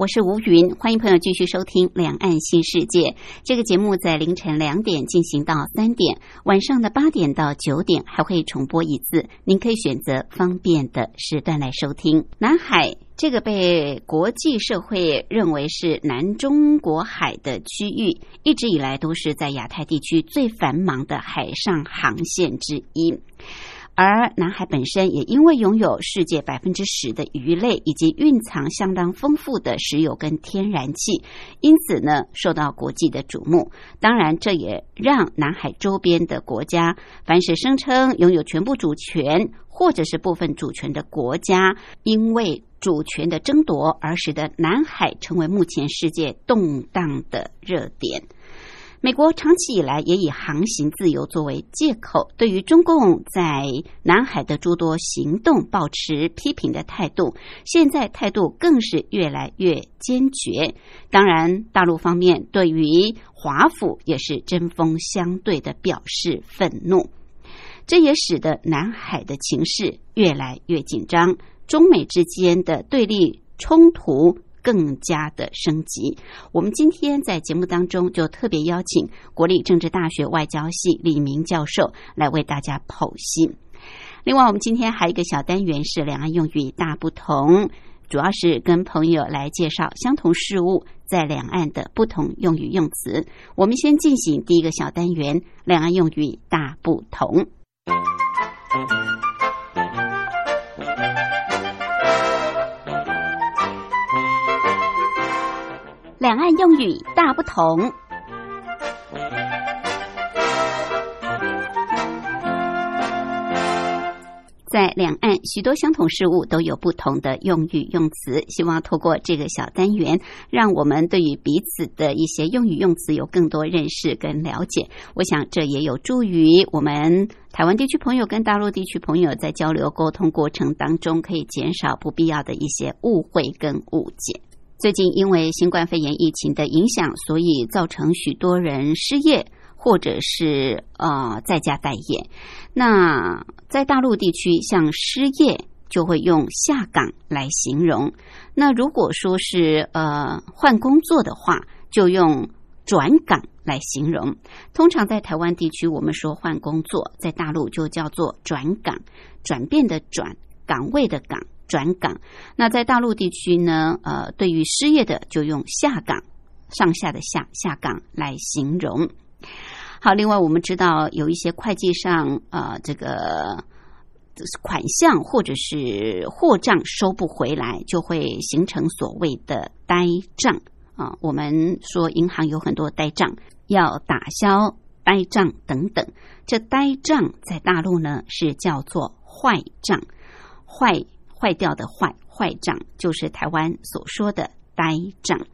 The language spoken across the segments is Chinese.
我是吴云，欢迎朋友继续收听《两岸新世界》这个节目，在凌晨两点进行到三点，晚上的八点到九点还会重播一次，您可以选择方便的时段来收听。南海这个被国际社会认为是南中国海的区域，一直以来都是在亚太地区最繁忙的海上航线之一。而南海本身也因为拥有世界百分之十的鱼类，以及蕴藏相当丰富的石油跟天然气，因此呢受到国际的瞩目。当然，这也让南海周边的国家，凡是声称拥有全部主权或者是部分主权的国家，因为主权的争夺而使得南海成为目前世界动荡的热点。美国长期以来也以航行自由作为借口，对于中共在南海的诸多行动保持批评的态度。现在态度更是越来越坚决。当然，大陆方面对于华府也是针锋相对的表示愤怒，这也使得南海的情势越来越紧张，中美之间的对立冲突。更加的升级。我们今天在节目当中就特别邀请国立政治大学外交系李明教授来为大家剖析。另外，我们今天还有一个小单元是两岸用语大不同，主要是跟朋友来介绍相同事物在两岸的不同用语用词。我们先进行第一个小单元：两岸用语大不同。两岸用语大不同，在两岸许多相同事物都有不同的用语用词。希望透过这个小单元，让我们对于彼此的一些用语用词有更多认识跟了解。我想这也有助于我们台湾地区朋友跟大陆地区朋友在交流沟通过程当中，可以减少不必要的一些误会跟误解。最近因为新冠肺炎疫情的影响，所以造成许多人失业，或者是呃在家待业。那在大陆地区，像失业就会用下岗来形容。那如果说是呃换工作的话，就用转岗来形容。通常在台湾地区，我们说换工作，在大陆就叫做转岗，转变的转，岗位的岗。转岗，那在大陆地区呢？呃，对于失业的就用下岗，上下的下下岗来形容。好，另外我们知道有一些会计上呃这个款项或者是货账收不回来，就会形成所谓的呆账啊。我们说银行有很多呆账，要打消呆账等等。这呆账在大陆呢是叫做坏账，坏。坏掉的坏坏账，就是台湾所说的呆账。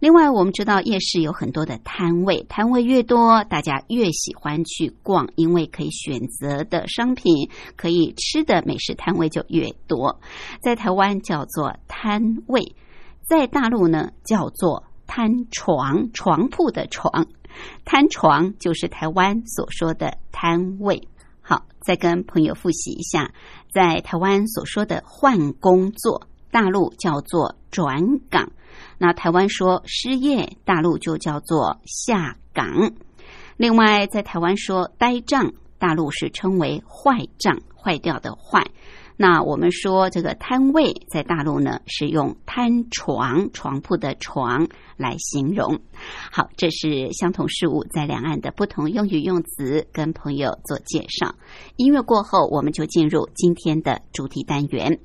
另外，我们知道夜市有很多的摊位，摊位越多，大家越喜欢去逛，因为可以选择的商品、可以吃的美食摊位就越多。在台湾叫做摊位，在大陆呢叫做摊床，床铺的床，摊床就是台湾所说的摊位。好，再跟朋友复习一下。在台湾所说的换工作，大陆叫做转岗；那台湾说失业，大陆就叫做下岗。另外，在台湾说呆账，大陆是称为坏账，坏掉的坏。那我们说这个摊位在大陆呢，是用摊床床铺的床来形容。好，这是相同事物在两岸的不同用语用词，跟朋友做介绍。音乐过后，我们就进入今天的主题单元。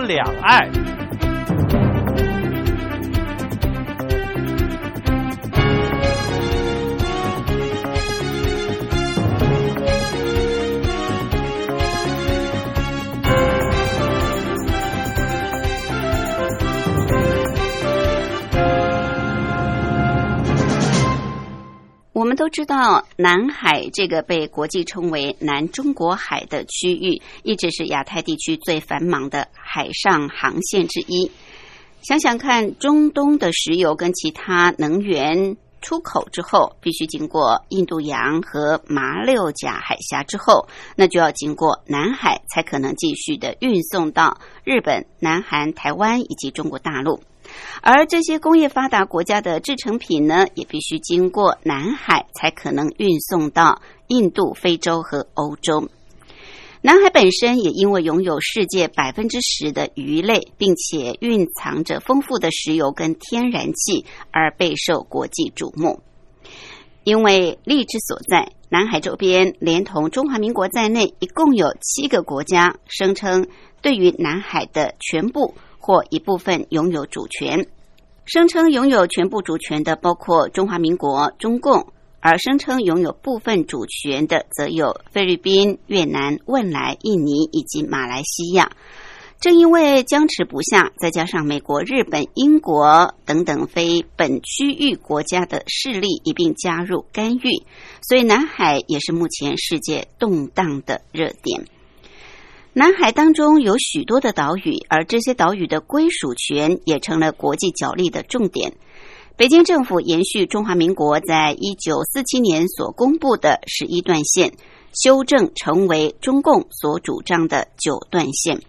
两岸。我们都知道，南海这个被国际称为“南中国海”的区域，一直是亚太地区最繁忙的海上航线之一。想想看，中东的石油跟其他能源出口之后，必须经过印度洋和马六甲海峡之后，那就要经过南海，才可能继续的运送到日本、南韩、台湾以及中国大陆。而这些工业发达国家的制成品呢，也必须经过南海才可能运送到印度、非洲和欧洲。南海本身也因为拥有世界百分之十的鱼类，并且蕴藏着丰富的石油跟天然气，而备受国际瞩目。因为利之所在，南海周边连同中华民国在内，一共有七个国家声称对于南海的全部。或一部分拥有主权，声称拥有全部主权的包括中华民国、中共，而声称拥有部分主权的则有菲律宾、越南、汶莱、印尼以及马来西亚。正因为僵持不下，再加上美国、日本、英国等等非本区域国家的势力一并加入干预，所以南海也是目前世界动荡的热点。南海当中有许多的岛屿，而这些岛屿的归属权也成了国际角力的重点。北京政府延续中华民国在一九四七年所公布的十一段线，修正成为中共所主张的九段线，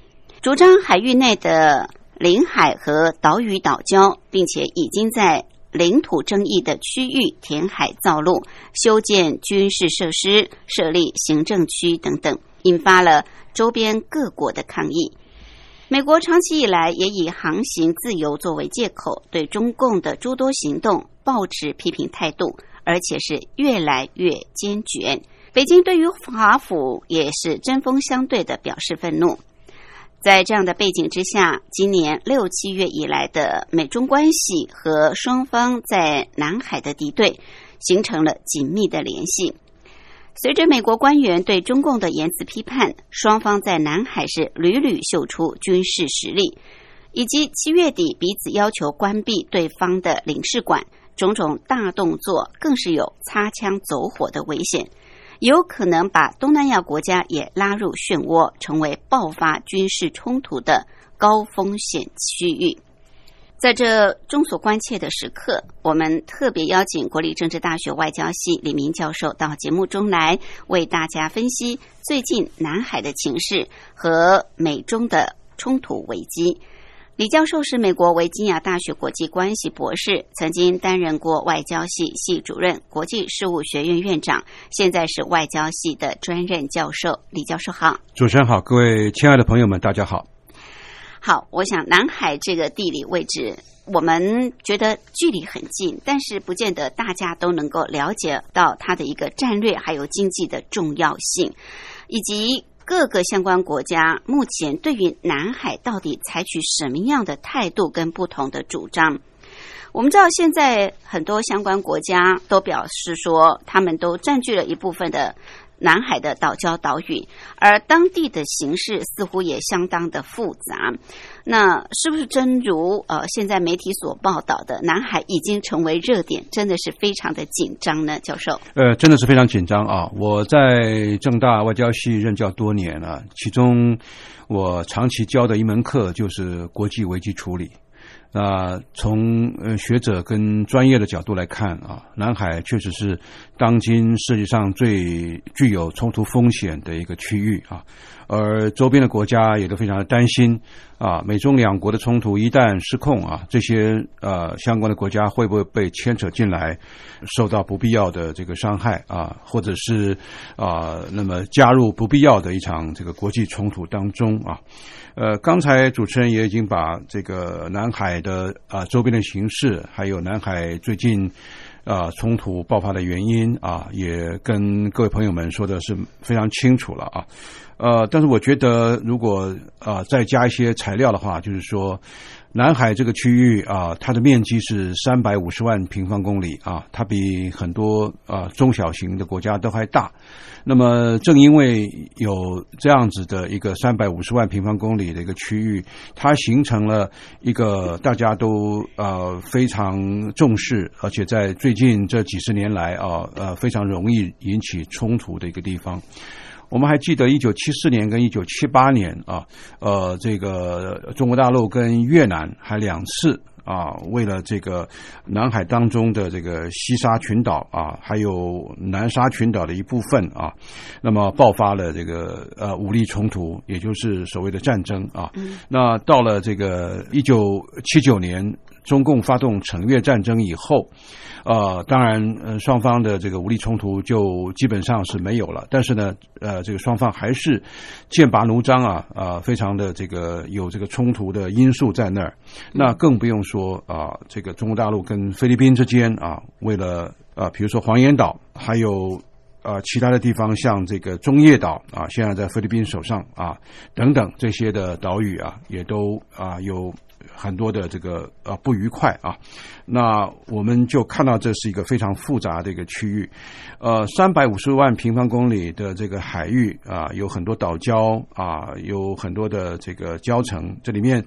主张海域内的领海和岛屿岛礁，并且已经在领土争议的区域填海造陆、修建军事设施、设立行政区等等，引发了。周边各国的抗议，美国长期以来也以航行自由作为借口，对中共的诸多行动保持批评态度，而且是越来越坚决。北京对于华府也是针锋相对的表示愤怒。在这样的背景之下，今年六七月以来的美中关系和双方在南海的敌对，形成了紧密的联系。随着美国官员对中共的言辞批判，双方在南海是屡屡秀出军事实力，以及七月底彼此要求关闭对方的领事馆，种种大动作更是有擦枪走火的危险，有可能把东南亚国家也拉入漩涡，成为爆发军事冲突的高风险区域。在这众所关切的时刻，我们特别邀请国立政治大学外交系李明教授到节目中来，为大家分析最近南海的情势和美中的冲突危机。李教授是美国维吉尼亚大学国际关系博士，曾经担任过外交系系主任、国际事务学院院长，现在是外交系的专任教授。李教授好，主持人好，各位亲爱的朋友们，大家好。好，我想南海这个地理位置，我们觉得距离很近，但是不见得大家都能够了解到它的一个战略还有经济的重要性，以及各个相关国家目前对于南海到底采取什么样的态度跟不同的主张。我们知道，现在很多相关国家都表示说，他们都占据了一部分的。南海的岛礁岛屿，而当地的形势似乎也相当的复杂。那是不是真如呃现在媒体所报道的，南海已经成为热点，真的是非常的紧张呢？教授，呃，真的是非常紧张啊！我在正大外交系任教多年了，其中我长期教的一门课就是国际危机处理。那从呃学者跟专业的角度来看啊，南海确实是当今世界上最具有冲突风险的一个区域啊，而周边的国家也都非常的担心啊，美中两国的冲突一旦失控啊，这些呃相关的国家会不会被牵扯进来，受到不必要的这个伤害啊，或者是啊那么加入不必要的一场这个国际冲突当中啊。呃，刚才主持人也已经把这个南海的啊周边的形势，还有南海最近啊冲突爆发的原因啊，也跟各位朋友们说的是非常清楚了啊。呃，但是我觉得如果啊再加一些材料的话，就是说。南海这个区域啊，它的面积是三百五十万平方公里啊，它比很多啊中小型的国家都还大。那么，正因为有这样子的一个三百五十万平方公里的一个区域，它形成了一个大家都呃非常重视，而且在最近这几十年来啊呃非常容易引起冲突的一个地方。我们还记得一九七四年跟一九七八年啊，呃，这个中国大陆跟越南还两次啊，为了这个南海当中的这个西沙群岛啊，还有南沙群岛的一部分啊，那么爆发了这个呃武力冲突，也就是所谓的战争啊。那到了这个一九七九年，中共发动惩越战争以后。呃，当然，呃，双方的这个武力冲突就基本上是没有了。但是呢，呃，这个双方还是剑拔弩张啊，啊，非常的这个有这个冲突的因素在那儿。那更不用说啊，这个中国大陆跟菲律宾之间啊，为了啊，比如说黄岩岛，还有啊其他的地方，像这个中业岛啊，现在在菲律宾手上啊，等等这些的岛屿啊，也都啊有。很多的这个呃不愉快啊，那我们就看到这是一个非常复杂的一个区域，呃，三百五十万平方公里的这个海域啊，有很多岛礁啊，有很多的这个礁层，这里面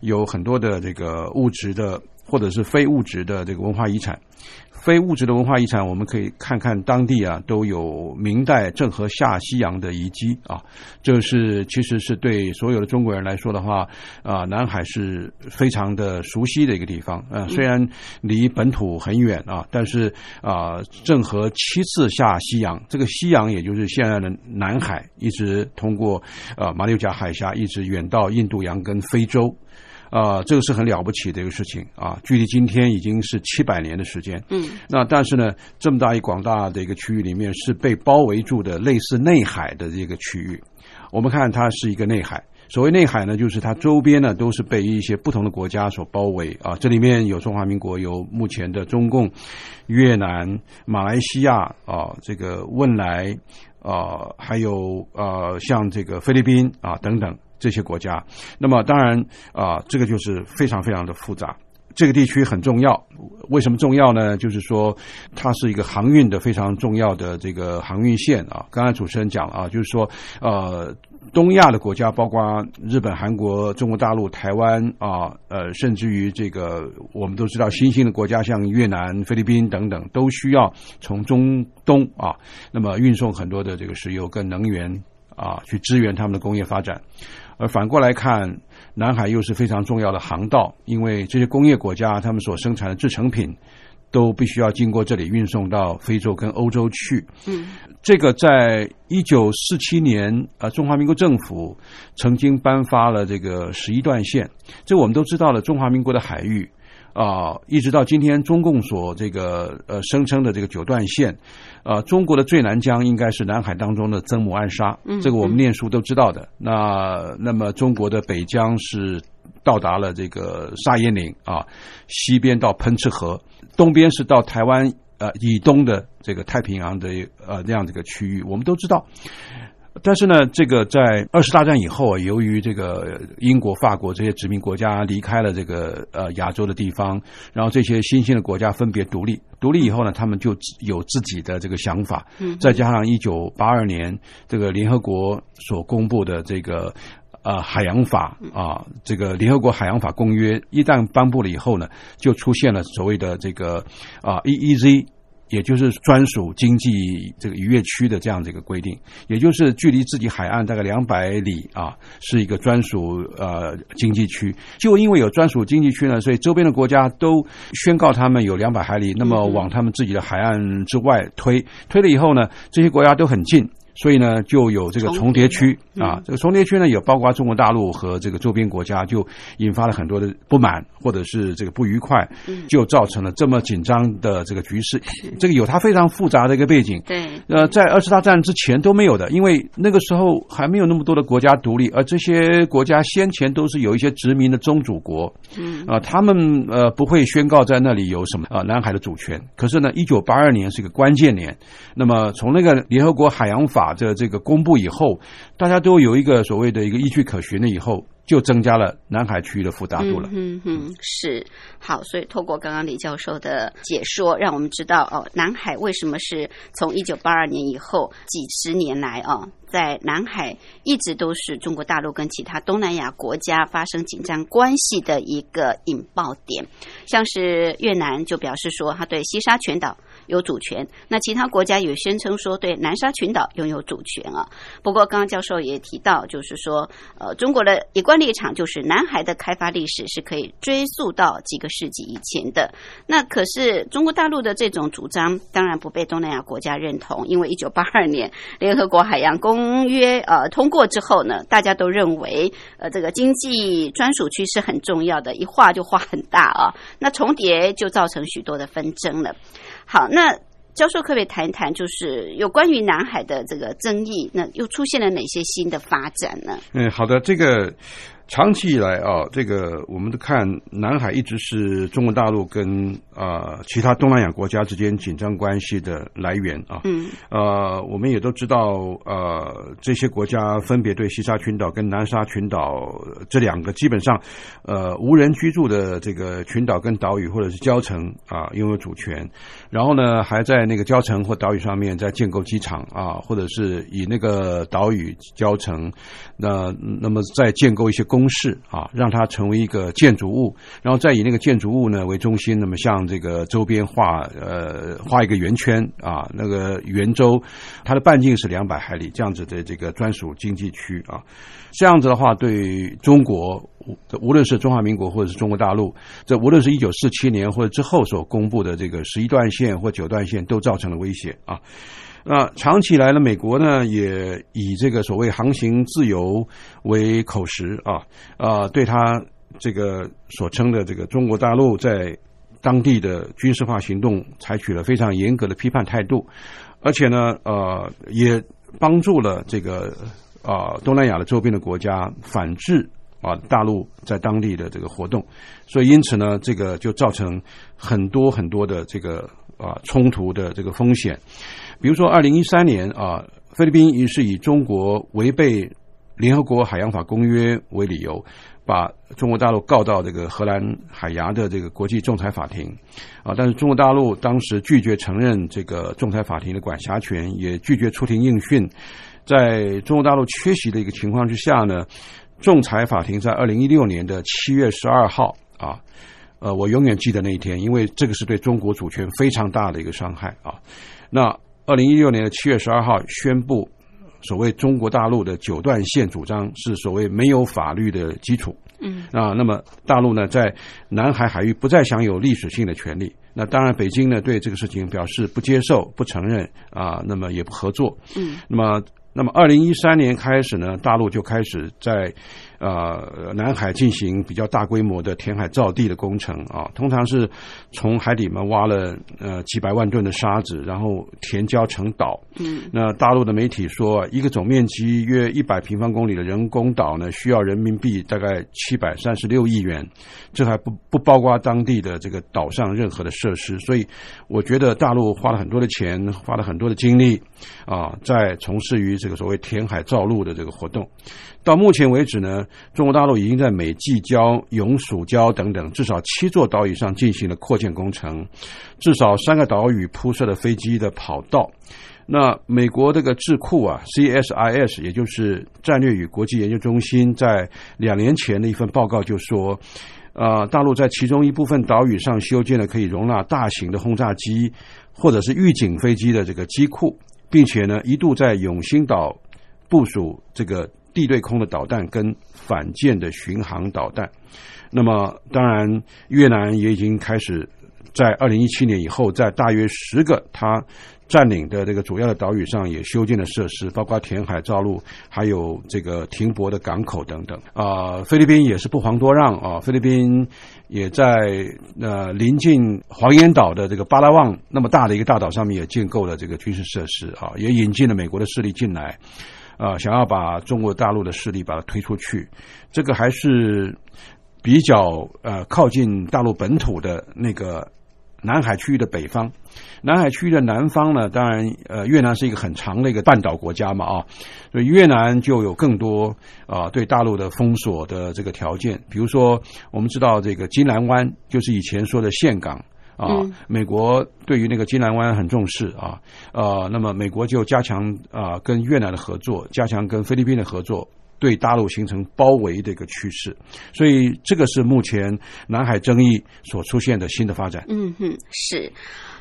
有很多的这个物质的或者是非物质的这个文化遗产。非物质的文化遗产，我们可以看看当地啊都有明代郑和下西洋的遗迹啊，这是其实是对所有的中国人来说的话啊，南海是非常的熟悉的一个地方啊，虽然离本土很远啊，但是啊，郑和七次下西洋，这个西洋也就是现在的南海，一直通过啊马六甲海峡，一直远到印度洋跟非洲。啊，这个是很了不起的一个事情啊！距离今天已经是七百年的时间。嗯，那但是呢，这么大一广大的一个区域里面是被包围住的，类似内海的这个区域。我们看它是一个内海，所谓内海呢，就是它周边呢都是被一些不同的国家所包围啊。这里面有中华民国，有目前的中共、越南、马来西亚啊，这个汶莱啊，还有呃像这个菲律宾啊等等。这些国家，那么当然啊，这个就是非常非常的复杂。这个地区很重要，为什么重要呢？就是说，它是一个航运的非常重要的这个航运线啊。刚才主持人讲了啊，就是说，呃，东亚的国家，包括日本、韩国、中国大陆、台湾啊，呃，甚至于这个我们都知道新兴的国家，像越南、菲律宾等等，都需要从中东啊，那么运送很多的这个石油跟能源啊，去支援他们的工业发展。而反过来看，南海又是非常重要的航道，因为这些工业国家他们所生产的制成品都必须要经过这里运送到非洲跟欧洲去。嗯，这个在一九四七年，呃，中华民国政府曾经颁发了这个十一段线，这我们都知道了，中华民国的海域。啊，一直到今天，中共所这个呃声称的这个九段线，啊，中国的最南疆应该是南海当中的曾母暗沙，这个我们念书都知道的。那那么中国的北疆是到达了这个沙耶岭啊，西边到喷赤河，东边是到台湾呃以东的这个太平洋的呃那样的一个区域，我们都知道。但是呢，这个在二次大战以后啊，由于这个英国、法国这些殖民国家离开了这个呃亚洲的地方，然后这些新兴的国家分别独立，独立以后呢，他们就有自己的这个想法。嗯，再加上一九八二年这个联合国所公布的这个呃海洋法啊，这个联合国海洋法公约一旦颁布了以后呢，就出现了所谓的这个啊 EEZ。也就是专属经济这个渔业区的这样的一个规定，也就是距离自己海岸大概两百里啊，是一个专属呃经济区。就因为有专属经济区呢，所以周边的国家都宣告他们有两百海里，那么往他们自己的海岸之外推，推了以后呢，这些国家都很近。所以呢，就有这个重叠区啊。这个重叠区呢，也包括中国大陆和这个周边国家，就引发了很多的不满或者是这个不愉快，就造成了这么紧张的这个局势。这个有它非常复杂的一个背景。对，呃，在二次大战之前都没有的，因为那个时候还没有那么多的国家独立，而这些国家先前都是有一些殖民的宗主国，嗯啊、他们呃不会宣告在那里有什么啊、南海的主权。可是呢，一九八二年是一个关键年，那么从那个联合国海洋法的这个公布以后，大家都有一个所谓的一个依据可循了以后，就增加了南海区域的复杂度了。嗯嗯，是好，所以透过刚刚李教授的解说，让我们知道哦，南海为什么是从一九八二年以后几十年来哦，在南海一直都是中国大陆跟其他东南亚国家发生紧张关系的一个引爆点。像是越南就表示说，他对西沙群岛有主权，那其他国家也宣称说对南沙群岛拥有主权啊。不过，刚刚教授也提到，就是说，呃，中国的一贯立场就是南海的开发历史是可以追溯到几个世纪以前的。那可是中国大陆的这种主张，当然不被东南亚国家认同，因为一九八二年联合国海洋公约呃通过之后呢，大家都认为呃这个经济专属区是很重要的，一画就画很大啊。那重叠就造成许多的纷争了。好，那教授可不可以谈一谈，就是有关于南海的这个争议，那又出现了哪些新的发展呢？嗯，好的，这个长期以来啊，这个我们都看南海一直是中国大陆跟啊、呃其他东南亚国家之间紧张关系的来源啊。嗯呃，我们也都知道，呃，这些国家分别对西沙群岛跟南沙群岛这两个基本上呃无人居住的这个群岛跟岛屿或者是礁城啊拥有主权，然后呢还在那个礁城或岛屿上面在建构机场啊，或者是以那个岛屿礁城那那么再建构一些公式啊，让它成为一个建筑物，然后再以那个建筑物呢为中心，那么向这个周边画呃画一个圆圈啊，那个圆周它的半径是两百海里，这样子的这个专属经济区啊，这样子的话对中国。无论是中华民国或者是中国大陆，这无论是一九四七年或者之后所公布的这个十一段线或九段线，都造成了威胁啊。那长期以来呢，美国呢也以这个所谓航行自由为口实啊，啊，对他这个所称的这个中国大陆在当地的军事化行动采取了非常严格的批判态度，而且呢，呃，也帮助了这个啊东南亚的周边的国家反制啊大陆在当地的这个活动，所以因此呢，这个就造成很多很多的这个啊冲突的这个风险。比如说，二零一三年啊，菲律宾也是以中国违背联合国海洋法公约为理由，把中国大陆告到这个荷兰海牙的这个国际仲裁法庭啊，但是中国大陆当时拒绝承认这个仲裁法庭的管辖权，也拒绝出庭应讯。在中国大陆缺席的一个情况之下呢，仲裁法庭在二零一六年的七月十二号啊，呃，我永远记得那一天，因为这个是对中国主权非常大的一个伤害啊。那二零一六年的七月十二号宣布，所谓中国大陆的九段线主张是所谓没有法律的基础。嗯啊，那么大陆呢，在南海海域不再享有历史性的权利。那当然，北京呢对这个事情表示不接受、不承认啊，那么也不合作。嗯那么，那么二零一三年开始呢，大陆就开始在呃南海进行比较大规模的填海造地的工程啊，通常是从海底嘛挖了呃几百万吨的沙子，然后填礁成岛。嗯那大陆的媒体说，一个总面积约一百平方公里的人工岛呢，需要人民币大概七百三十六亿元，这还不不包括当地的这个岛上任何的设施。所以，我觉得大陆花了很多的钱，花了很多的精力啊，在从事于这个所谓填海造陆的这个活动。到目前为止呢，中国大陆已经在美济礁、永暑礁等等至少七座岛屿上进行了扩建工程，至少三个岛屿铺设了飞机的跑道。那美国这个智库啊，CSIS，也就是战略与国际研究中心，在两年前的一份报告就说，呃，大陆在其中一部分岛屿上修建了可以容纳大型的轰炸机或者是预警飞机的这个机库，并且呢，一度在永兴岛部署这个地对空的导弹跟反舰的巡航导弹。那么，当然，越南也已经开始在二零一七年以后，在大约十个他占领的这个主要的岛屿上也修建了设施，包括填海造陆，还有这个停泊的港口等等。啊，菲律宾也是不遑多让啊，菲律宾也在呃临近黄岩岛的这个巴拉望那么大的一个大岛上面也建构了这个军事设施啊，也引进了美国的势力进来。啊，想要把中国大陆的势力把它推出去，这个还是比较呃靠近大陆本土的那个南海区域的北方。南海区域的南方呢，当然呃越南是一个很长的一个半岛国家嘛啊，所以越南就有更多啊对大陆的封锁的这个条件。比如说，我们知道这个金兰湾就是以前说的岘港。啊，美国对于那个金兰湾很重视啊，呃，那么美国就加强啊跟越南的合作，加强跟菲律宾的合作，对大陆形成包围的一个趋势，所以这个是目前南海争议所出现的新的发展。嗯哼，是。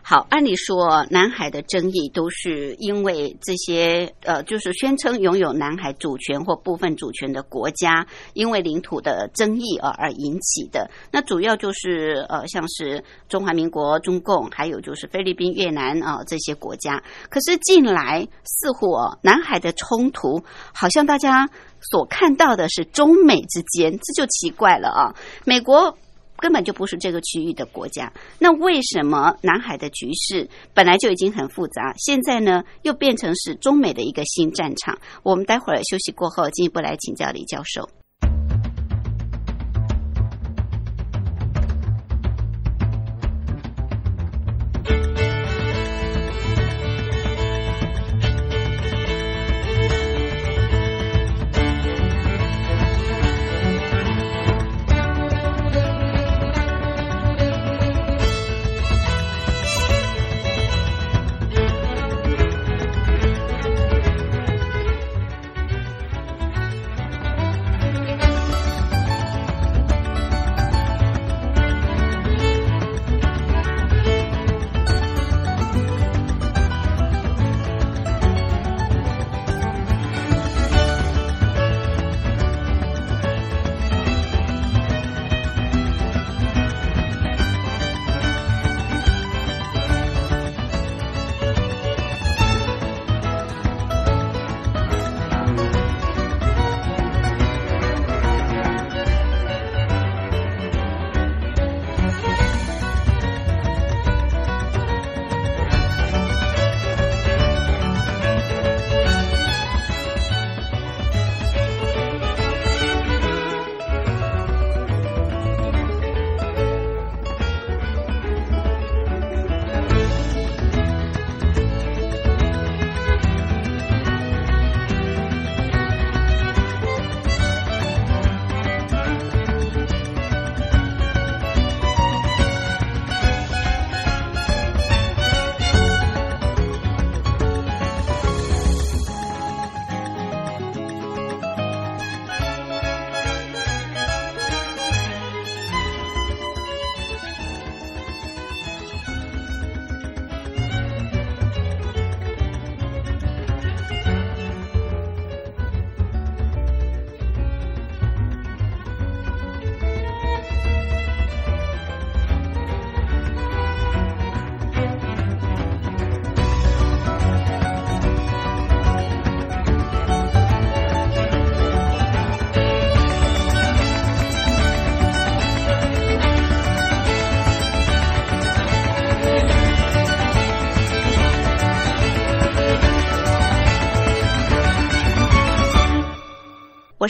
好，按理说，南海的争议都是因为这些呃，就是宣称拥有南海主权或部分主权的国家，因为领土的争议而而引起的。那主要就是呃，像是中华民国、中共，还有就是菲律宾、越南啊这些国家。可是近来似乎哦，南海的冲突好像大家所看到的是中美之间，这就奇怪了啊，美国。根本就不是这个区域的国家，那为什么南海的局势本来就已经很复杂，现在呢又变成是中美的一个新战场？我们待会儿休息过后进一步来请教李教授。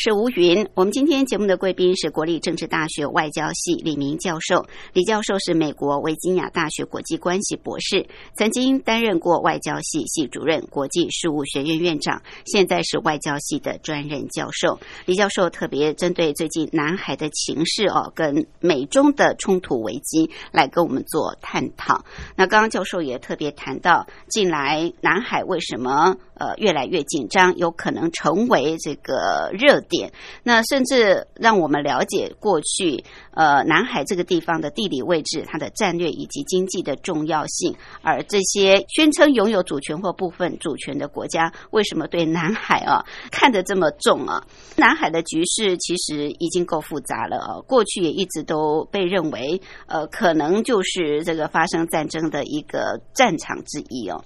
是吴云，我们今天节目的贵宾是国立政治大学外交系李明教授。李教授是美国维吉尼亚大学国际关系博士，曾经担任过外交系系主任、国际事务学院院长，现在是外交系的专任教授。李教授特别针对最近南海的情势哦，跟美中的冲突危机来跟我们做探讨。那刚刚教授也特别谈到，近来南海为什么呃越来越紧张，有可能成为这个热。点。那甚至让我们了解过去呃南海这个地方的地理位置、它的战略以及经济的重要性。而这些宣称拥有主权或部分主权的国家，为什么对南海啊看得这么重啊？南海的局势其实已经够复杂了啊，过去也一直都被认为呃可能就是这个发生战争的一个战场之一哦。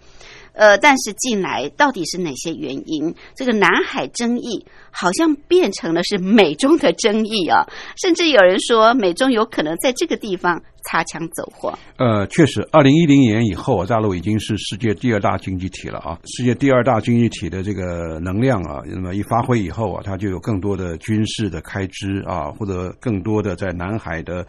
呃，但是近来到底是哪些原因？这个南海争议好像变成了是美中的争议啊，甚至有人说美中有可能在这个地方。擦枪走火。呃，确实，二零一零年以后啊，大陆已经是世界第二大经济体了啊。世界第二大经济体的这个能量啊，那么一发挥以后啊，它就有更多的军事的开支啊，或者更多的在南海的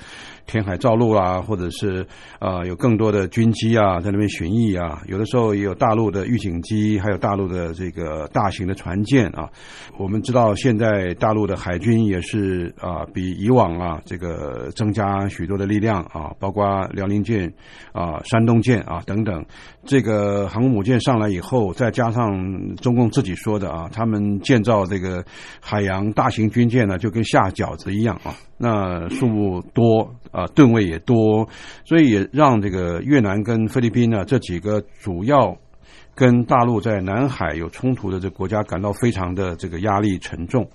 填海造陆啊，或者是啊有更多的军机啊在那边巡弋啊。有的时候也有大陆的预警机，还有大陆的这个大型的船舰啊。我们知道，现在大陆的海军也是啊，比以往啊这个增加许多的力量啊。包括辽宁舰啊、山东舰啊等等，这个航空母舰上来以后，再加上中共自己说的啊，他们建造这个海洋大型军舰呢，就跟下饺子一样啊，那数目多啊，吨位也多，所以也让这个越南跟菲律宾呢这几个主要跟大陆在南海有冲突的这国家感到非常的这个压力沉重。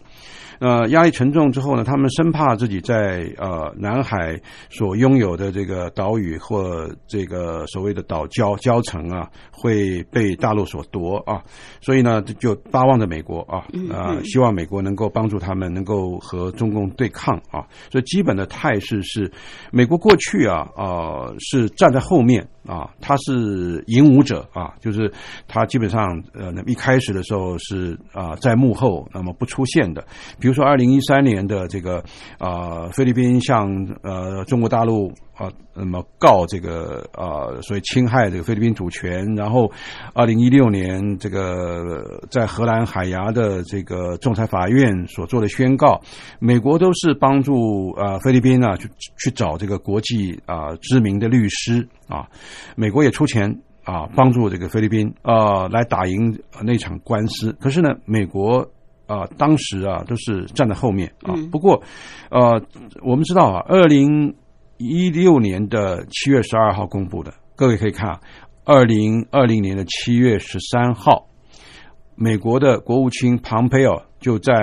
呃，压力沉重之后呢，他们生怕自己在呃南海所拥有的这个岛屿或这个所谓的岛礁礁层啊，会被大陆所夺啊，所以呢，就巴望着美国啊，啊，希望美国能够帮助他们，能够和中共对抗啊。所以基本的态势是，美国过去啊，呃，是站在后面啊，他是引武者啊，就是他基本上呃，那一开始的时候是啊，在幕后，那么不出现的。比如说，二零一三年的这个啊，菲律宾向呃中国大陆啊，那么告这个啊，所以侵害这个菲律宾主权。然后，二零一六年这个在荷兰海牙的这个仲裁法院所做的宣告，美国都是帮助啊菲律宾啊去去找这个国际啊知名的律师啊，美国也出钱啊帮助这个菲律宾啊来打赢那场官司。可是呢，美国。啊，当时啊都是站在后面啊。不过，呃，我们知道啊，二零一六年的七月十二号公布的，各位可以看啊，二零二零年的七月十三号，美国的国务卿庞培尔就在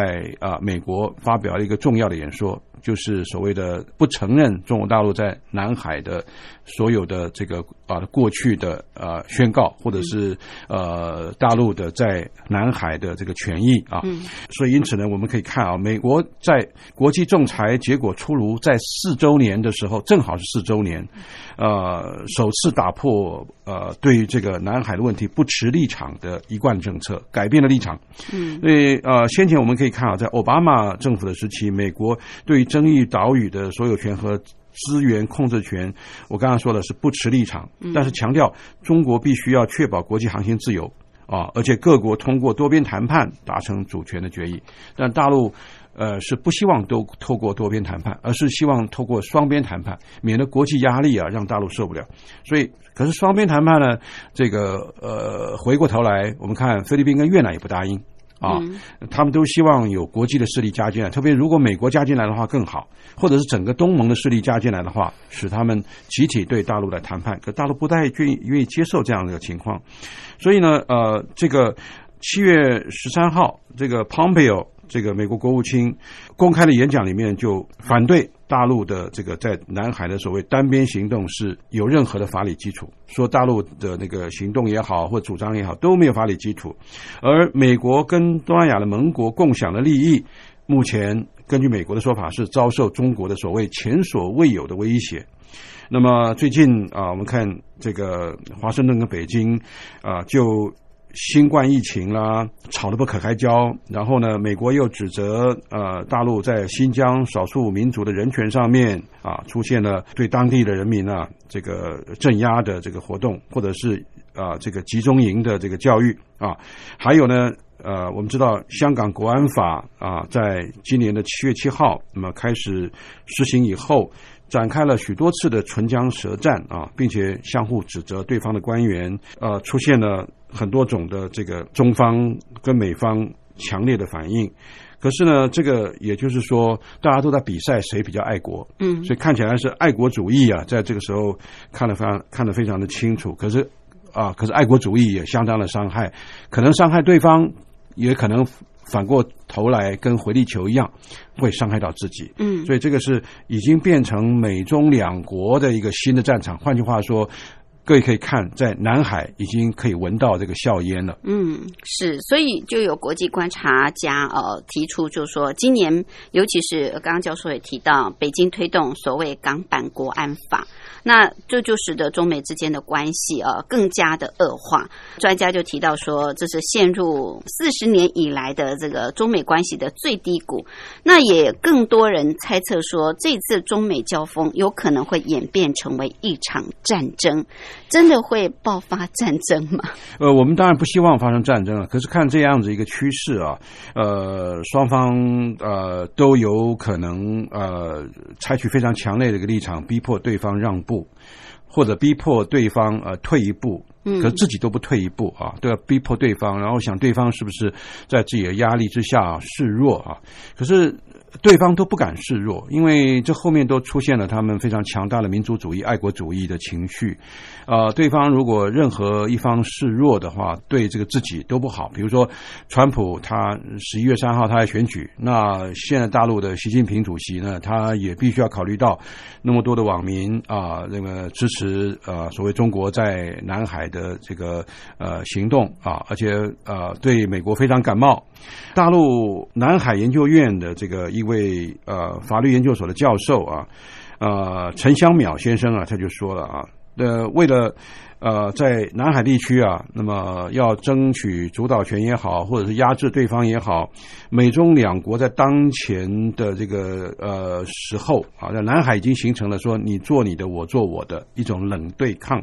啊美国发表了一个重要的演说。就是所谓的不承认中国大陆在南海的所有的这个啊过去的呃宣告，或者是呃大陆的在南海的这个权益啊，所以因此呢，我们可以看啊，美国在国际仲裁结果出炉在四周年的时候，正好是四周年，呃，首次打破呃对于这个南海的问题不持立场的一贯政策，改变了立场。嗯，所以呃，先前我们可以看啊，在奥巴马政府的时期，美国对争议岛屿的所有权和资源控制权，我刚刚说的是不持立场，但是强调中国必须要确保国际航行自由啊，而且各国通过多边谈判达成主权的决议。但大陆呃是不希望都透过多边谈判，而是希望透过双边谈判，免得国际压力啊让大陆受不了。所以，可是双边谈判呢，这个呃回过头来，我们看菲律宾跟越南也不答应。啊，他们都希望有国际的势力加进来，特别如果美国加进来的话更好，或者是整个东盟的势力加进来的话，使他们集体对大陆来谈判。可大陆不太愿意愿意接受这样的情况，所以呢，呃，这个七月十三号，这个 Pompeo。这个美国国务卿公开的演讲里面就反对大陆的这个在南海的所谓单边行动是有任何的法理基础，说大陆的那个行动也好或主张也好都没有法理基础，而美国跟东南亚的盟国共享的利益，目前根据美国的说法是遭受中国的所谓前所未有的威胁。那么最近啊，我们看这个华盛顿跟北京啊就。新冠疫情啦，吵得不可开交。然后呢，美国又指责呃大陆在新疆少数民族的人权上面啊，出现了对当地的人民啊这个镇压的这个活动，或者是啊这个集中营的这个教育啊。还有呢，呃，我们知道香港国安法啊，在今年的七月七号那么开始实行以后。展开了许多次的唇枪舌战啊，并且相互指责对方的官员，呃，出现了很多种的这个中方跟美方强烈的反应。可是呢，这个也就是说，大家都在比赛谁比较爱国，嗯所以看起来是爱国主义啊，在这个时候看得非常看得非常的清楚。可是啊，可是爱国主义也相当的伤害，可能伤害对方，也可能反过头来跟回力球一样，会伤害到自己。嗯所以这个是已经变成美中两国的一个新的战场。换句话说，各位可以看，在南海已经可以闻到这个硝烟了。嗯，是，所以就有国际观察家呃提出，就是说今年，尤其是刚刚教授也提到，北京推动所谓港版国安法，那这就使得中美之间的关系啊更加的恶化。专家就提到说，这是陷入四十年以来的这个中美关系的最低谷。那也更多人猜测说，这次中美交锋有可能会演变成为一场战争，真的会爆发战争吗？呃，我们当然不希望发生战争了，可是看这样子一个趋势啊，呃，双方呃都有可能呃采取非常强烈的一个立场，逼迫对方让步，或者逼迫对方呃退一步。嗯可是自己都不退一步啊，都要逼迫对方，然后想对方是不是在自己的压力之下示弱啊？可是对方都不敢示弱，因为这后面都出现了他们非常强大的民族主义、爱国主义的情绪。呃，对方如果任何一方示弱的话，对这个自己都不好。比如说，川普他十一月三号他来选举，那现在大陆的习近平主席呢，他也必须要考虑到那么多的网民啊，那个支持呃所谓中国在南海的这个呃行动啊，而且呃对美国非常感冒。大陆南海研究院的这个一一位呃法律研究所的教授啊，呃陈香淼先生啊，他就说了啊，呃为了呃在南海地区啊，那么要争取主导权也好，或者是压制对方也好，美中两国在当前的这个呃时候啊，在南海已经形成了说你做你的，我做我的一种冷对抗。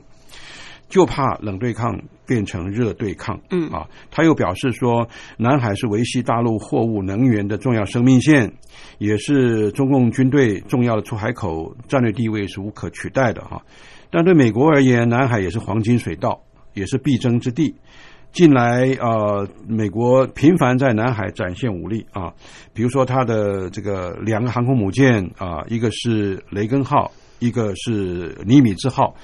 就怕冷对抗变成热对抗。嗯啊，他又表示说，南海是维系大陆货物能源的重要生命线，也是中共军队重要的出海口，战略地位是无可取代的哈。但对美国而言，南海也是黄金水道，也是必争之地。近来，呃，美国频繁在南海展现武力啊，比如说它的这个两个航空母舰啊，一个是雷根号，一个是尼米兹号。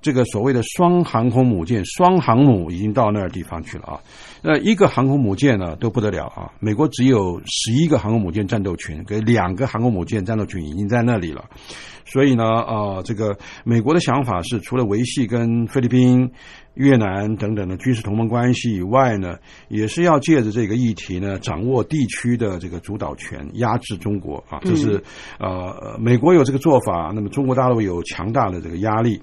这个所谓的双航空母舰、双航母已经到那儿地方去了啊。那一个航空母舰呢都不得了啊，美国只有十一个航空母舰战斗群，跟两个航空母舰战斗群已经在那里了。所以呢，呃，这个美国的想法是，除了维系跟菲律宾、越南等等的军事同盟关系以外呢，也是要借着这个议题呢，掌握地区的这个主导权，压制中国啊。这是呃，美国有这个做法，那么中国大陆有强大的这个压力。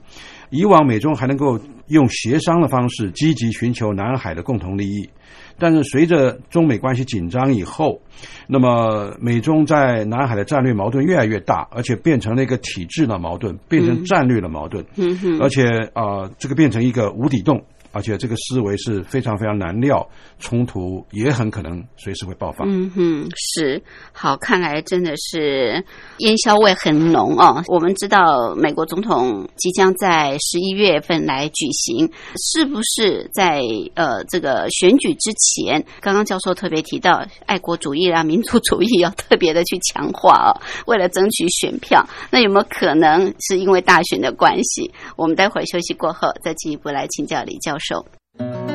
以往美中还能够用协商的方式积极寻求南海的共同利益，但是随着中美关系紧张以后，那么美中在南海的战略矛盾越来越大，而且变成了一个体制的矛盾，变成战略的矛盾，嗯，而且啊、呃这个变成一个无底洞。而且这个思维是非常非常难料，冲突也很可能随时会爆发。嗯哼，是好，看来真的是烟硝味很浓哦。我们知道美国总统即将在十一月份来举行，是不是在呃这个选举之前？刚刚教授特别提到爱国主义啊、民族主义要特别的去强化哦，为了争取选票，那有没有可能是因为大选的关系？我们待会儿休息过后再进一步来请教李教授。手。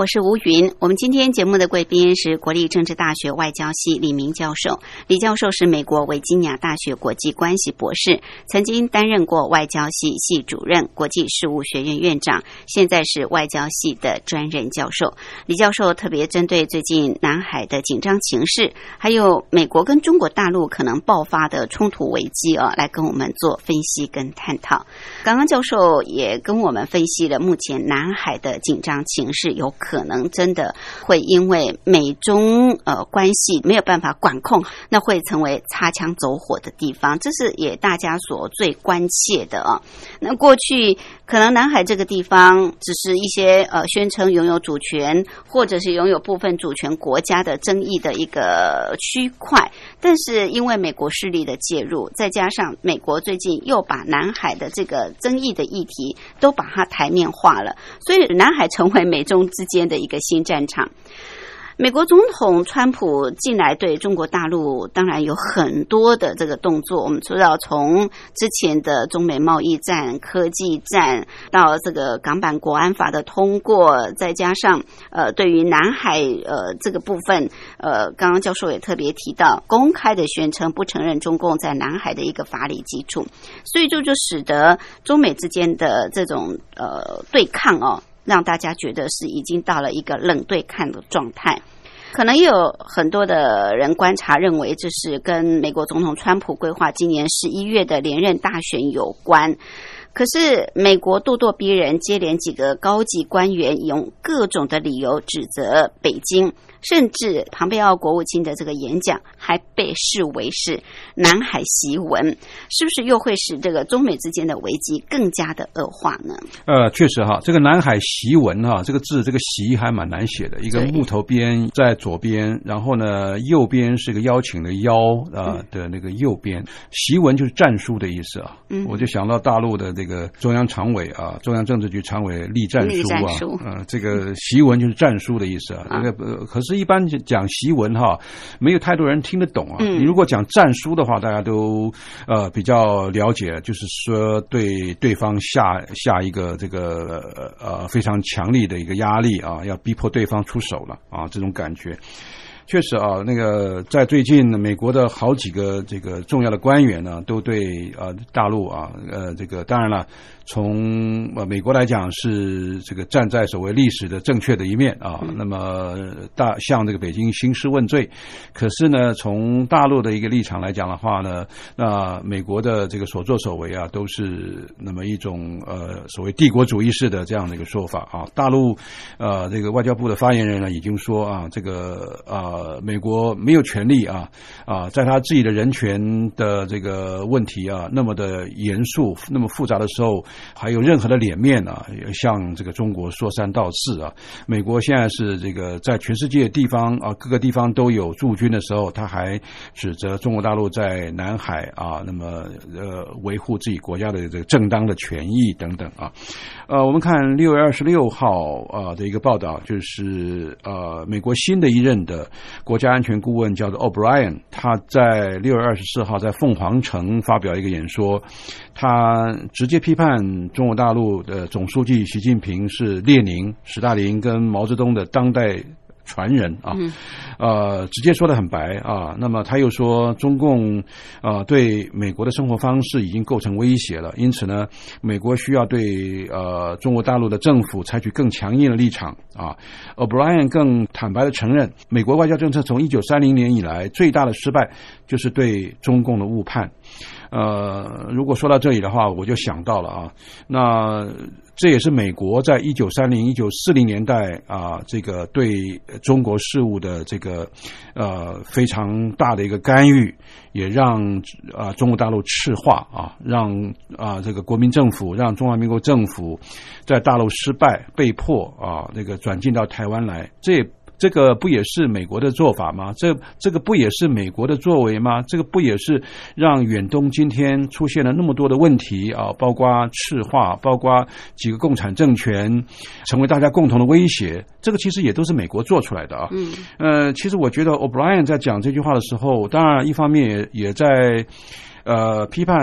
我是吴云。我们今天节目的贵宾是国立政治大学外交系李明教授。李教授是美国维吉尼亚大学国际关系博士，曾经担任过外交系系主任、国际事务学院院长，现在是外交系的专任教授。李教授特别针对最近南海的紧张情势，还有美国跟中国大陆可能爆发的冲突危机啊，来跟我们做分析跟探讨。刚刚教授也跟我们分析了目前南海的紧张情势，有可可能真的会因为美中呃关系没有办法管控，那会成为擦枪走火的地方，这是也大家所最关切的啊。那过去可能南海这个地方只是一些呃宣称拥有主权或者是拥有部分主权国家的争议的一个区块，但是因为美国势力的介入，再加上美国最近又把南海的这个争议的议题都把它台面化了，所以南海成为美中之间的一个新战场。美国总统川普近来对中国大陆当然有很多的这个动作，我们知道从之前的中美贸易战、科技战，到这个港版国安法的通过，再加上呃对于南海呃这个部分，呃刚刚教授也特别提到，公开的宣称不承认中共在南海的一个法理基础，所以这就使得中美之间的这种呃对抗哦。让大家觉得是已经到了一个冷对看的状态，可能也有很多的人观察认为这是跟美国总统川普规划今年十一月的连任大选有关。可是美国咄咄逼人，接连几个高级官员用各种的理由指责北京。甚至庞贝奥国务卿的这个演讲还被视为是南海檄文，是不是又会使这个中美之间的危机更加的恶化呢？呃，确实哈，这个南海檄文哈，这个字这个檄还蛮难写的，一个木头边在左边，然后呢右边是个邀请的邀啊的那个右边，檄文就是战书的意思啊。嗯，我就想到大陆的这个中央常委啊，中央政治局常委立战书啊，呃，这个檄文就是战书的意思啊。这个呃，可是。是一般讲习文哈，没有太多人听得懂啊。你如果讲战书的话，大家都呃比较了解，就是说对对方下下一个这个呃非常强力的一个压力啊，要逼迫对方出手了啊，这种感觉。确实啊，那个在最近美国的好几个这个重要的官员呢，都对呃大陆啊呃这个当然了。从呃美国来讲是这个站在所谓历史的正确的一面啊，那么大向这个北京兴师问罪。可是呢，从大陆的一个立场来讲的话呢，那美国的这个所作所为啊，都是那么一种呃所谓帝国主义式的这样的一个说法啊。大陆呃这个外交部的发言人呢已经说啊，这个呃美国没有权利啊啊在他自己的人权的这个问题啊那么的严肃那么复杂的时候。还有任何的脸面啊，向这个中国说三道四啊？美国现在是这个在全世界地方啊，各个地方都有驻军的时候，他还指责中国大陆在南海啊，那么呃维护自己国家的这个正当的权益等等啊。呃，我们看六月二十六号啊的一个报道，就是呃美国新的一任的国家安全顾问叫做 O'Brien，他在六月二十四号在凤凰城发表一个演说，他直接批判。中国大陆的总书记习近平是列宁、史大林跟毛泽东的当代传人啊，呃，直接说的很白啊。那么他又说，中共啊对美国的生活方式已经构成威胁了，因此呢，美国需要对呃中国大陆的政府采取更强硬的立场啊。O'Brien 更坦白的承认，美国外交政策从一九三零年以来最大的失败就是对中共的误判。呃，如果说到这里的话，我就想到了啊，那这也是美国在一九三零、一九四零年代啊，这个对中国事务的这个呃非常大的一个干预，也让啊中国大陆赤化啊，让啊这个国民政府，让中华民国政府在大陆失败，被迫啊这个转进到台湾来，这。这个不也是美国的做法吗？这这个不也是美国的作为吗？这个不也是让远东今天出现了那么多的问题啊？包括赤化，包括几个共产政权成为大家共同的威胁，这个其实也都是美国做出来的啊。嗯，呃，其实我觉得 O'Brien 在讲这句话的时候，当然一方面也也在。呃批判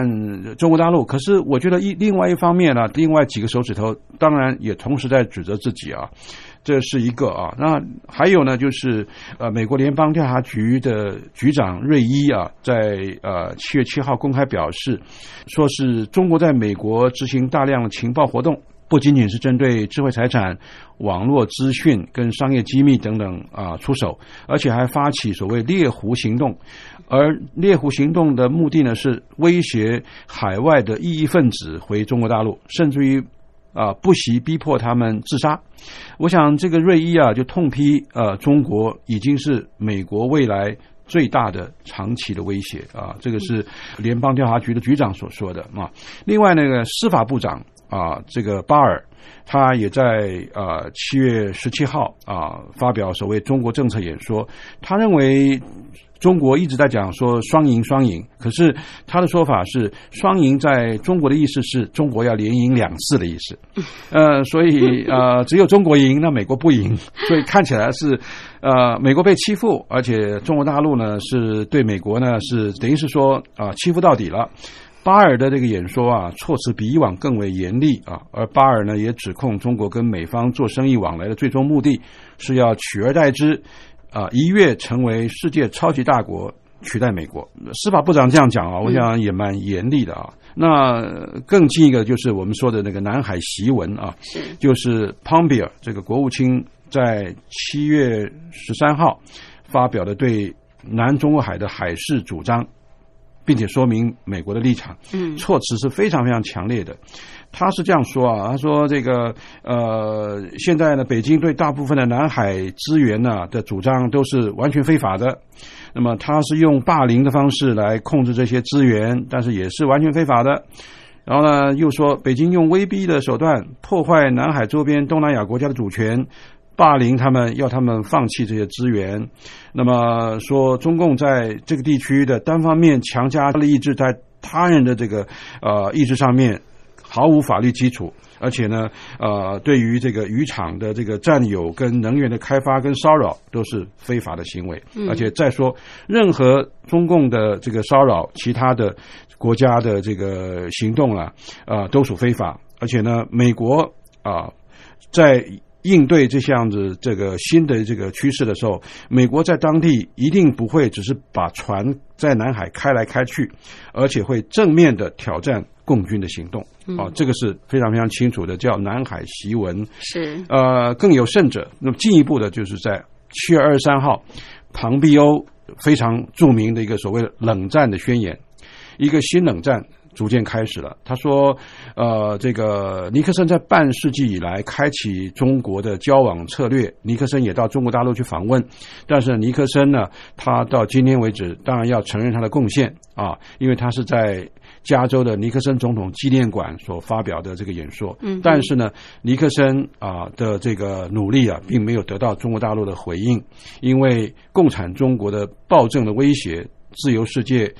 中国大陆，可是我觉得一另外一方面呢，另外几个手指头当然也同时在指责自己啊。这是一个啊，那还有呢，就是呃，美国联邦调查局的局长瑞伊啊，在呃七月七号公开表示，说是中国在美国执行大量情报活动，不仅仅是针对智慧财产、网络资讯跟商业机密等等啊出手，而且还发起所谓猎狐行动，而猎狐行动的目的呢，是威胁海外的异议分子回中国大陆，甚至于。啊，不惜逼迫他们自杀。我想，这个瑞伊啊，就痛批呃，中国已经是美国未来最大的长期的威胁啊。这个是联邦调查局的局长所说的啊。另外，那个司法部长啊，这个巴尔，他也在呃七月十七号啊发表所谓中国政策演说，他认为。中国一直在讲说双赢双赢，可是他的说法是双赢，在中国的意思是中国要连赢两次的意思，呃，所以呃只有中国赢，那美国不赢，所以看起来是呃美国被欺负，而且中国大陆呢是对美国呢是等于是说啊欺负到底了。巴尔的这个演说啊，措辞比以往更为严厉啊，而巴尔呢也指控中国跟美方做生意往来的最终目的是要取而代之。啊，一跃成为世界超级大国，取代美国。司法部长这样讲啊，我想也蛮严厉的啊。那更近一个就是我们说的那个南海檄文啊，就是 Pompeo 这个国务卿在七月十三号发表的对南中国海的海事主张。并且说明美国的立场，嗯，措辞是非常非常强烈的。他是这样说啊，他说这个呃，现在呢，北京对大部分的南海资源呢的主张都是完全非法的。那么他是用霸凌的方式来控制这些资源，但是也是完全非法的。然后呢，又说北京用威逼的手段破坏南海周边东南亚国家的主权。霸凌他们，要他们放弃这些资源。那么说，中共在这个地区的单方面强加的意志，在他人的这个呃意志上面毫无法律基础，而且呢，呃，对于这个渔场的这个占有跟能源的开发跟骚扰都是非法的行为。而且再说，任何中共的这个骚扰其他的国家的这个行动啊，啊，都属非法。而且呢，美国啊，在应对这项子这个新的这个趋势的时候，美国在当地一定不会只是把船在南海开来开去，而且会正面的挑战共军的行动。啊，这个是非常非常清楚的，叫南海檄文。是呃，更有甚者，那么进一步的就是在七月二十三号，庞毕欧非常著名的一个所谓的冷战的宣言，一个新冷战。逐渐开始了。他说：“呃，这个尼克森在半世纪以来开启中国的交往策略，尼克森也到中国大陆去访问。但是尼克森呢，他到今天为止，当然要承认他的贡献啊，因为他是在加州的尼克森总统纪念馆所发表的这个演说。嗯，但是呢，尼克森啊的这个努力啊，并没有得到中国大陆的回应，因为共产中国的暴政的威胁，自由世界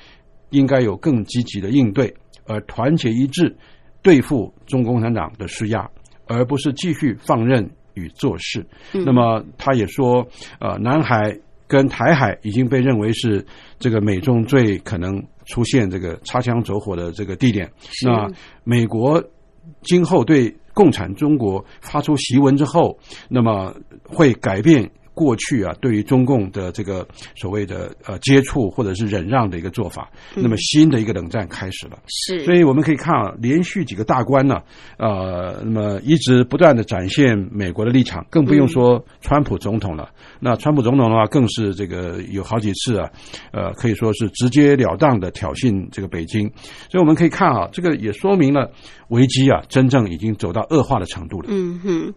应该有更积极的应对。”而团结一致对付中共产党的施压，而不是继续放任与做事。那么，他也说，呃，南海跟台海已经被认为是这个美中最可能出现这个擦枪走火的这个地点。那美国今后对共产中国发出檄文之后，那么会改变。过去啊，对于中共的这个所谓的呃接触或者是忍让的一个做法，那么新的一个冷战开始了。是，所以我们可以看啊，连续几个大关呢，呃，那么一直不断的展现美国的立场，更不用说川普总统了。那川普总统的话，更是这个有好几次啊，呃，可以说是直截了当的挑衅这个北京。所以我们可以看啊，这个也说明了危机啊，真正已经走到恶化的程度了。嗯哼，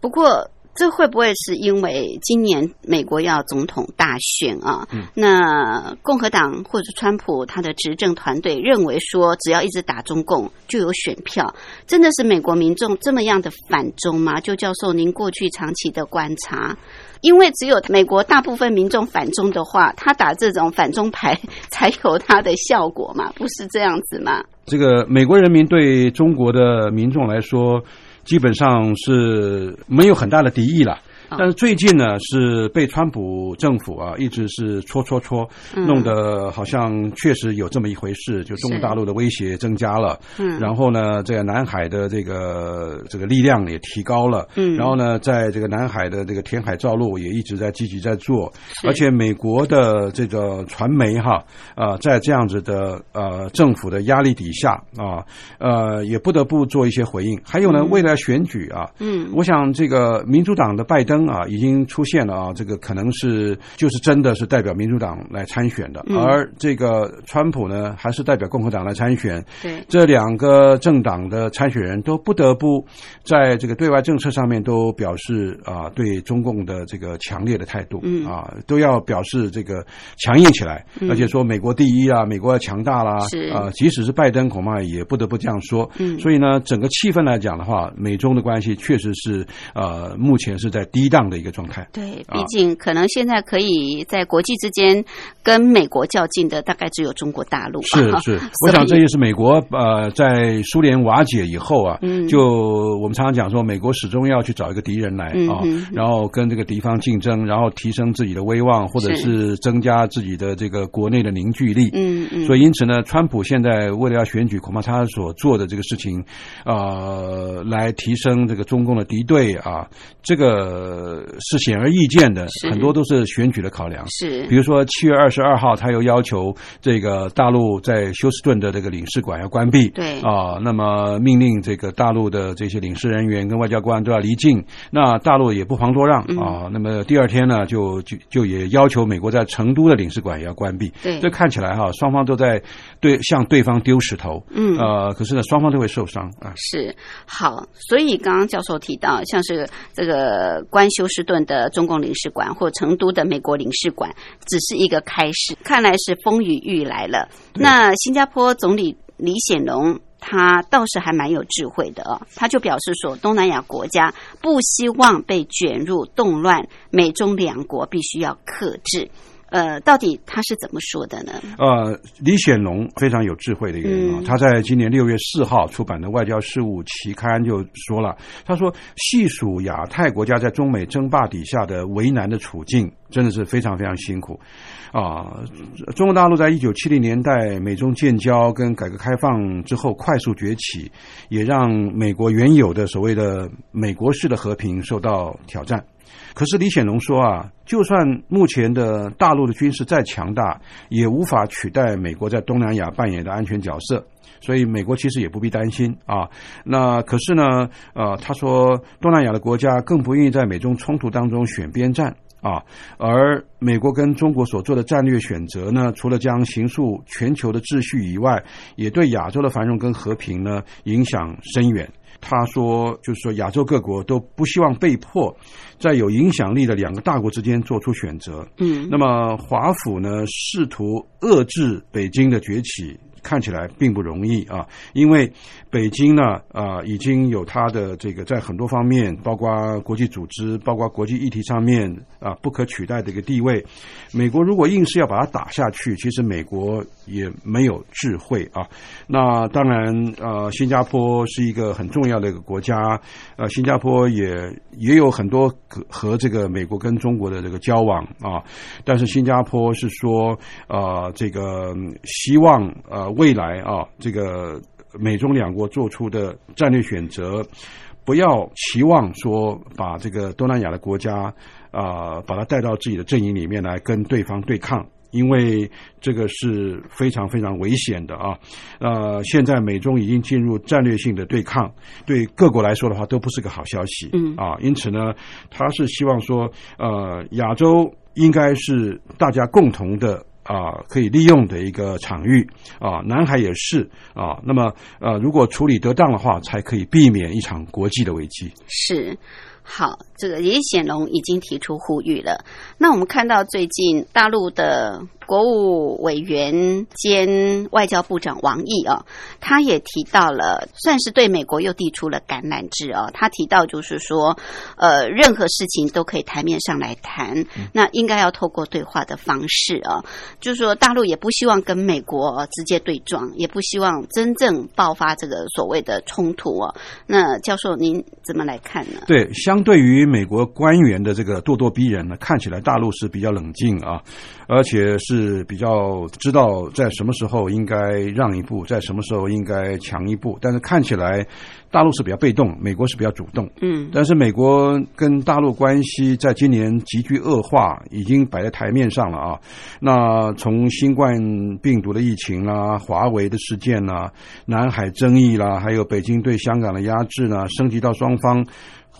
不过。这会不会是因为今年美国要总统大选啊？那共和党或者川普他的执政团队认为说，只要一直打中共就有选票，真的是美国民众这么样的反中吗？就教授您过去长期的观察，因为只有美国大部分民众反中的话，他打这种反中牌才有他的效果嘛？不是这样子吗？这个美国人民对中国的民众来说。基本上是没有很大的敌意了，但是最近呢，是被川普政府啊一直是戳戳戳，弄得好像确实有这么一回事，就中国大陆的威胁增加了。嗯，然后呢，这个南海的这个这个力量也提高了。嗯，然后呢，在这个南海的这个填海造陆也一直在积极在做，而且美国的这个传媒哈啊，在这样子的呃政府的压力底下啊，呃，也不得不做一些回应。还有呢，未来选举啊，嗯，我想这个民主党的拜登啊，已经出现了啊，这个可能是就是真的是代表民主党来参选的，而这个川普呢，还是代表共和党来参选。对，这两个政党的参选人都不得不在这个对外政策上面都表示啊，对中共的这个强烈的态度，嗯。啊，都要表示这个强硬起来，而且说美国第一啊，美国要强大啦，是。啊，即使是拜登恐怕也不得不这样说。嗯，所以呢，整个气氛来讲的话，美中的关系确实是呃，目前是在低档的一个状态。对，毕竟可能现在可以在国际之间跟美国较劲的，大概只有中国大陆。是是，我想这也是美国呃，在苏联瓦解以后啊，就我们常常讲说，美国始终要去找一个敌人来啊，然后跟这个敌方竞争，然后提升自己的威望，或者是增加自己的这个国内的凝聚力。嗯嗯。所以因此呢，川普现在为了要选举，恐怕他所做的这个事情，呃，来提升这个中共的敌对啊，这个是显而易见的，很多都是选举的考量。是。比如说七月二十二号，他又要求这个大陆在休斯顿的这个领事馆要关闭。对。啊，那么命令这个大陆的这些领事人员跟外交官都要离境。那大陆也不遑多让啊。那么第二天呢，就就就也要求美国在成都的领事馆也要关闭。对。这看起来哈，双方都在对向对方丢石头。嗯。呃，可是呢，双方都会受伤啊。是。好，所以刚刚教授提到，像是这个关休斯顿的中共领事馆或成都的美国领事馆，只是一个开始，看来是风雨欲来了。那新加坡总理李显龙。他倒是还蛮有智慧的哦，他就表示说，东南亚国家不希望被卷入动乱，美中两国必须要克制。呃，到底他是怎么说的呢？呃，李显龙非常有智慧的一个人啊，他在今年六月四号出版的《外交事务》期刊就说了，他说，细数亚太国家在中美争霸底下的为难的处境，真的是非常非常辛苦。啊，中国大陆在一九七零年代美中建交跟改革开放之后快速崛起，也让美国原有的所谓的美国式的和平受到挑战。可是李显龙说啊，就算目前的大陆的军事再强大，也无法取代美国在东南亚扮演的安全角色。所以美国其实也不必担心啊。那可是呢，呃，他说东南亚的国家更不愿意在美中冲突当中选边站。啊，而美国跟中国所做的战略选择呢，除了将形塑全球的秩序以外，也对亚洲的繁荣跟和平呢影响深远。他说，就是说亚洲各国都不希望被迫在有影响力的两个大国之间做出选择。嗯，那么华府呢，试图遏制北京的崛起。看起来并不容易啊，因为北京呢啊已经有它的这个在很多方面，包括国际组织、包括国际议题上面啊不可取代的一个地位。美国如果硬是要把它打下去，其实美国也没有智慧啊。那当然呃，新加坡是一个很重要的一个国家，呃，新加坡也也有很多和这个美国跟中国的这个交往啊。但是新加坡是说呃这个希望呃。未来啊，这个美中两国做出的战略选择，不要期望说把这个东南亚的国家啊，把它带到自己的阵营里面来跟对方对抗，因为这个是非常非常危险的啊。呃，现在美中已经进入战略性的对抗，对各国来说的话都不是个好消息。嗯啊，因此呢，他是希望说，呃，亚洲应该是大家共同的。啊，可以利用的一个场域啊，南海也是啊。那么呃，如果处理得当的话，才可以避免一场国际的危机。是，好，这个李显龙已经提出呼吁了。那我们看到最近大陆的国务委员兼外交部长王毅啊，他也提到了，算是对美国又递出了橄榄枝啊。他提到就是说，呃，任何事情都可以台面上来谈，那应该要透过对话的方式啊。就是说，大陆也不希望跟美国直接对撞，也不希望真正爆发这个所谓的冲突啊。那教授您怎么来看呢？对，相对于美国官员的这个咄咄逼人呢，看起来大陆是比较冷静啊。而且是比较知道在什么时候应该让一步，在什么时候应该强一步。但是看起来大陆是比较被动，美国是比较主动。嗯，但是美国跟大陆关系在今年急剧恶化，已经摆在台面上了啊。那从新冠病毒的疫情啦、华为的事件啦、南海争议啦，还有北京对香港的压制呢，升级到双方。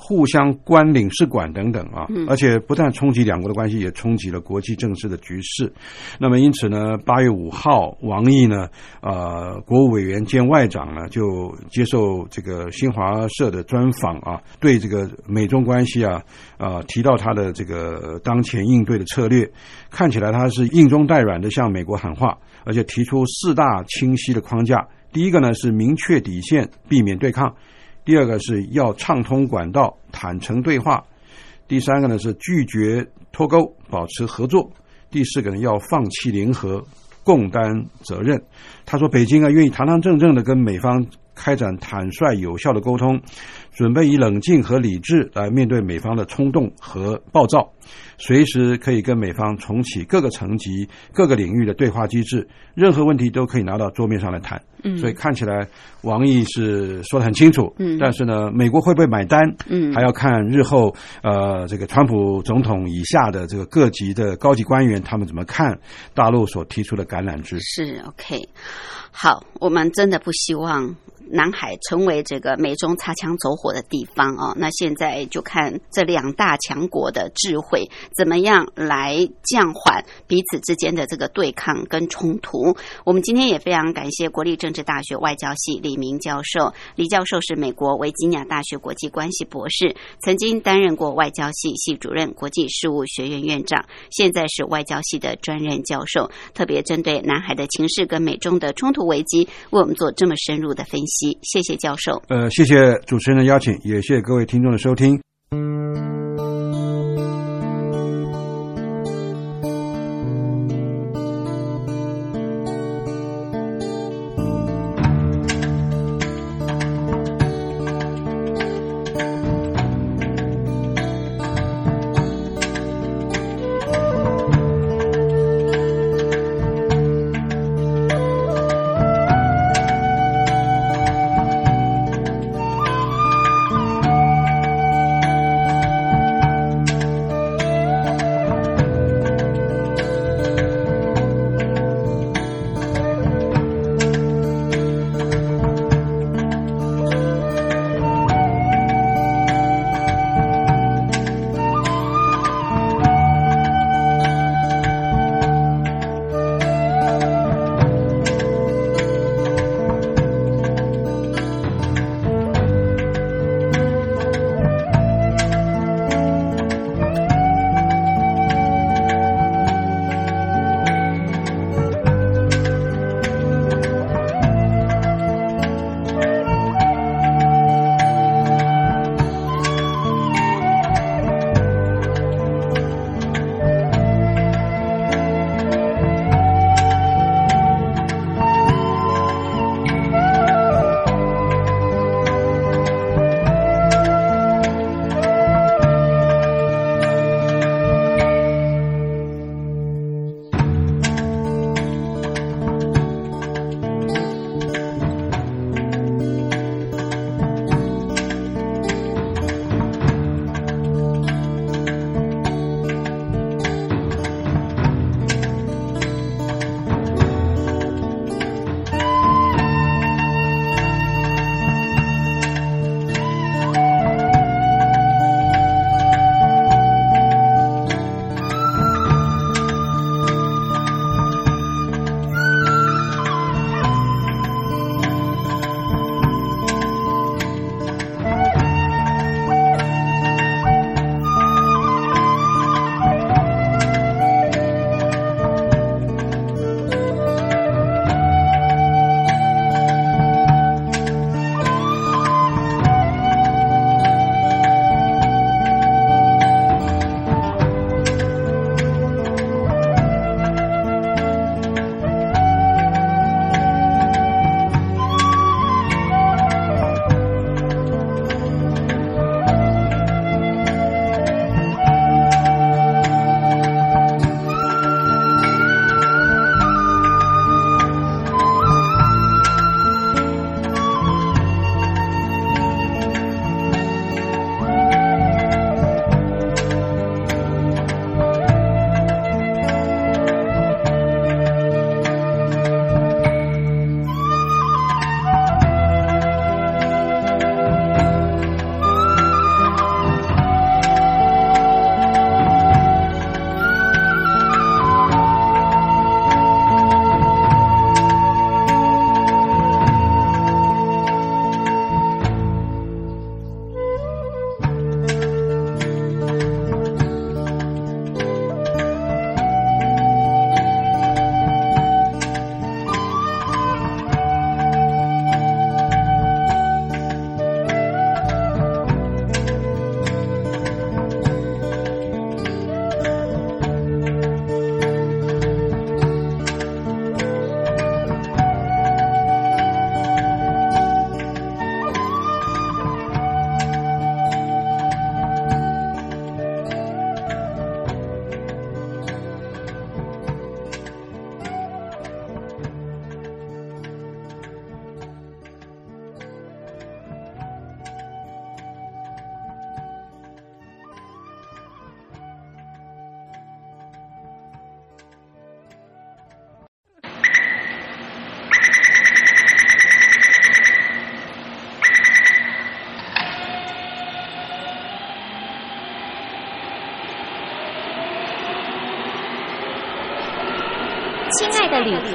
互相关领事馆等等啊，而且不但冲击两国的关系，也冲击了国际政治的局势。那么因此呢，八月五号，王毅呢，呃，国务委员兼外长呢，就接受这个新华社的专访啊，对这个美中关系啊，啊，提到他的这个当前应对的策略，看起来他是硬中带软的向美国喊话，而且提出四大清晰的框架。第一个呢是明确底线，避免对抗。第二个是要畅通管道，坦诚对话；第三个呢是拒绝脱钩，保持合作；第四个呢要放弃联合，共担责任。他说，北京啊愿意堂堂正正的跟美方开展坦率有效的沟通，准备以冷静和理智来面对美方的冲动和暴躁。随时可以跟美方重启各个层级、各个领域的对话机制，任何问题都可以拿到桌面上来谈。嗯，所以看起来王毅是说的很清楚。嗯，但是呢，美国会不会买单？嗯，还要看日后呃这个川普总统以下的这个各级的高级官员他们怎么看大陆所提出的橄榄枝。是 OK，好，我们真的不希望。南海成为这个美中擦枪走火的地方哦，那现在就看这两大强国的智慧怎么样来降缓彼此之间的这个对抗跟冲突。我们今天也非常感谢国立政治大学外交系李明教授，李教授是美国维吉尼亚大学国际关系博士，曾经担任过外交系系主任、国际事务学院院长，现在是外交系的专任教授，特别针对南海的情势跟美中的冲突危机，为我们做这么深入的分析。谢谢教授。呃，谢谢主持人的邀请，也谢谢各位听众的收听。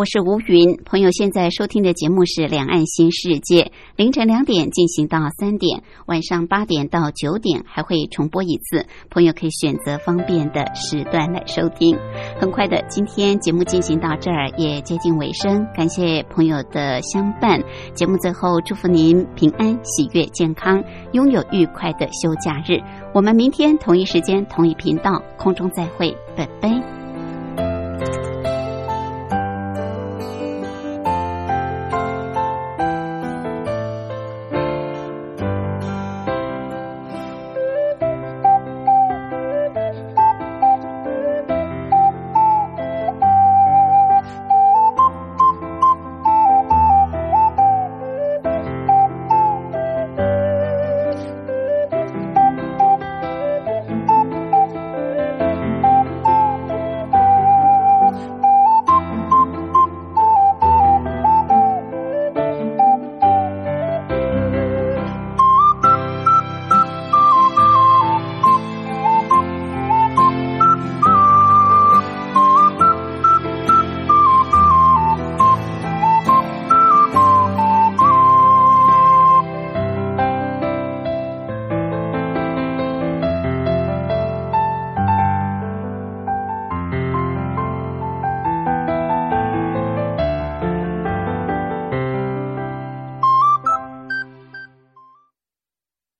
我是吴云，朋友现在收听的节目是《两岸新世界》，凌晨两点进行到三点，晚上八点到九点还会重播一次，朋友可以选择方便的时段来收听。很快的，今天节目进行到这儿也接近尾声，感谢朋友的相伴。节目最后祝福您平安、喜悦、健康，拥有愉快的休假日。我们明天同一时间、同一频道空中再会，拜拜。